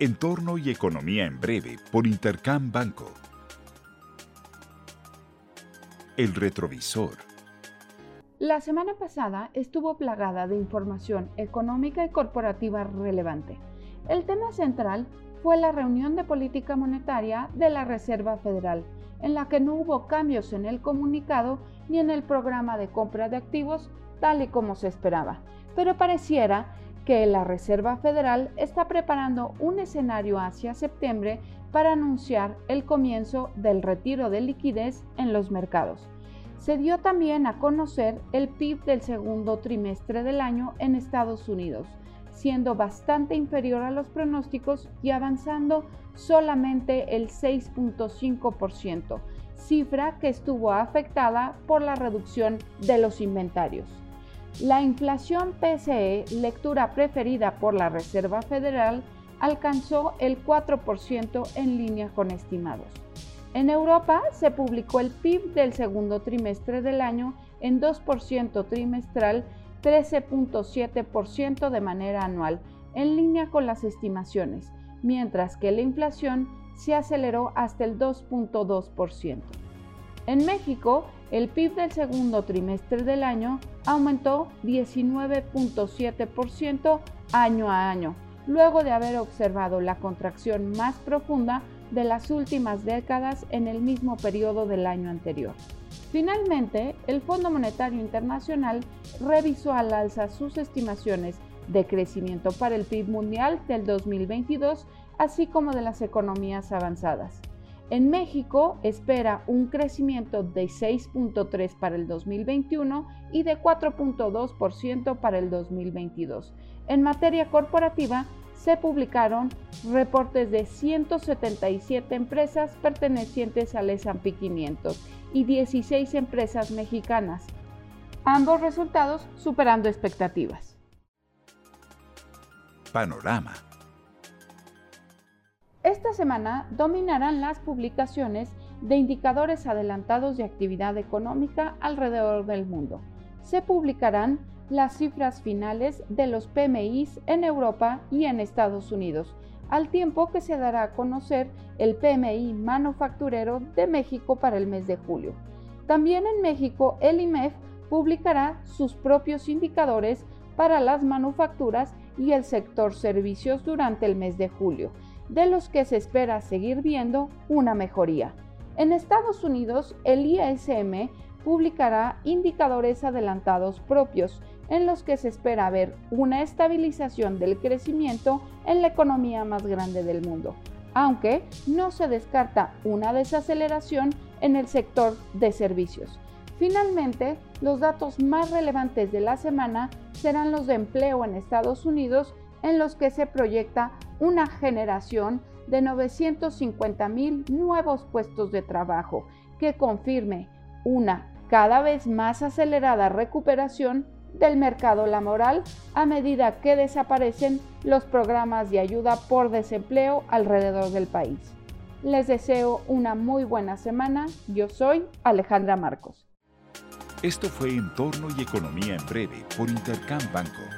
Entorno y Economía en Breve por Intercam Banco. El retrovisor. La semana pasada estuvo plagada de información económica y corporativa relevante. El tema central fue la reunión de política monetaria de la Reserva Federal, en la que no hubo cambios en el comunicado ni en el programa de compra de activos tal y como se esperaba, pero pareciera que la Reserva Federal está preparando un escenario hacia septiembre para anunciar el comienzo del retiro de liquidez en los mercados. Se dio también a conocer el PIB del segundo trimestre del año en Estados Unidos, siendo bastante inferior a los pronósticos y avanzando solamente el 6.5%, cifra que estuvo afectada por la reducción de los inventarios. La inflación PCE, lectura preferida por la Reserva Federal, alcanzó el 4% en línea con estimados. En Europa se publicó el PIB del segundo trimestre del año en 2% trimestral, 13.7% de manera anual, en línea con las estimaciones, mientras que la inflación se aceleró hasta el 2.2%. En México, el PIB del segundo trimestre del año aumentó 19.7% año a año, luego de haber observado la contracción más profunda de las últimas décadas en el mismo periodo del año anterior. Finalmente, el Fondo Monetario Internacional revisó al alza sus estimaciones de crecimiento para el PIB mundial del 2022, así como de las economías avanzadas. En México espera un crecimiento de 6.3 para el 2021 y de 4.2% para el 2022. En materia corporativa, se publicaron reportes de 177 empresas pertenecientes al S&P 500 y 16 empresas mexicanas, ambos resultados superando expectativas. Panorama esta semana dominarán las publicaciones de indicadores adelantados de actividad económica alrededor del mundo. Se publicarán las cifras finales de los PMIs en Europa y en Estados Unidos, al tiempo que se dará a conocer el PMI manufacturero de México para el mes de julio. También en México, el IMEF publicará sus propios indicadores para las manufacturas y el sector servicios durante el mes de julio de los que se espera seguir viendo una mejoría. En Estados Unidos, el ISM publicará indicadores adelantados propios en los que se espera ver una estabilización del crecimiento en la economía más grande del mundo, aunque no se descarta una desaceleración en el sector de servicios. Finalmente, los datos más relevantes de la semana serán los de empleo en Estados Unidos en los que se proyecta una generación de 950 mil nuevos puestos de trabajo que confirme una cada vez más acelerada recuperación del mercado laboral a medida que desaparecen los programas de ayuda por desempleo alrededor del país. Les deseo una muy buena semana. Yo soy Alejandra Marcos. Esto fue Entorno y Economía en Breve por Intercam Banco.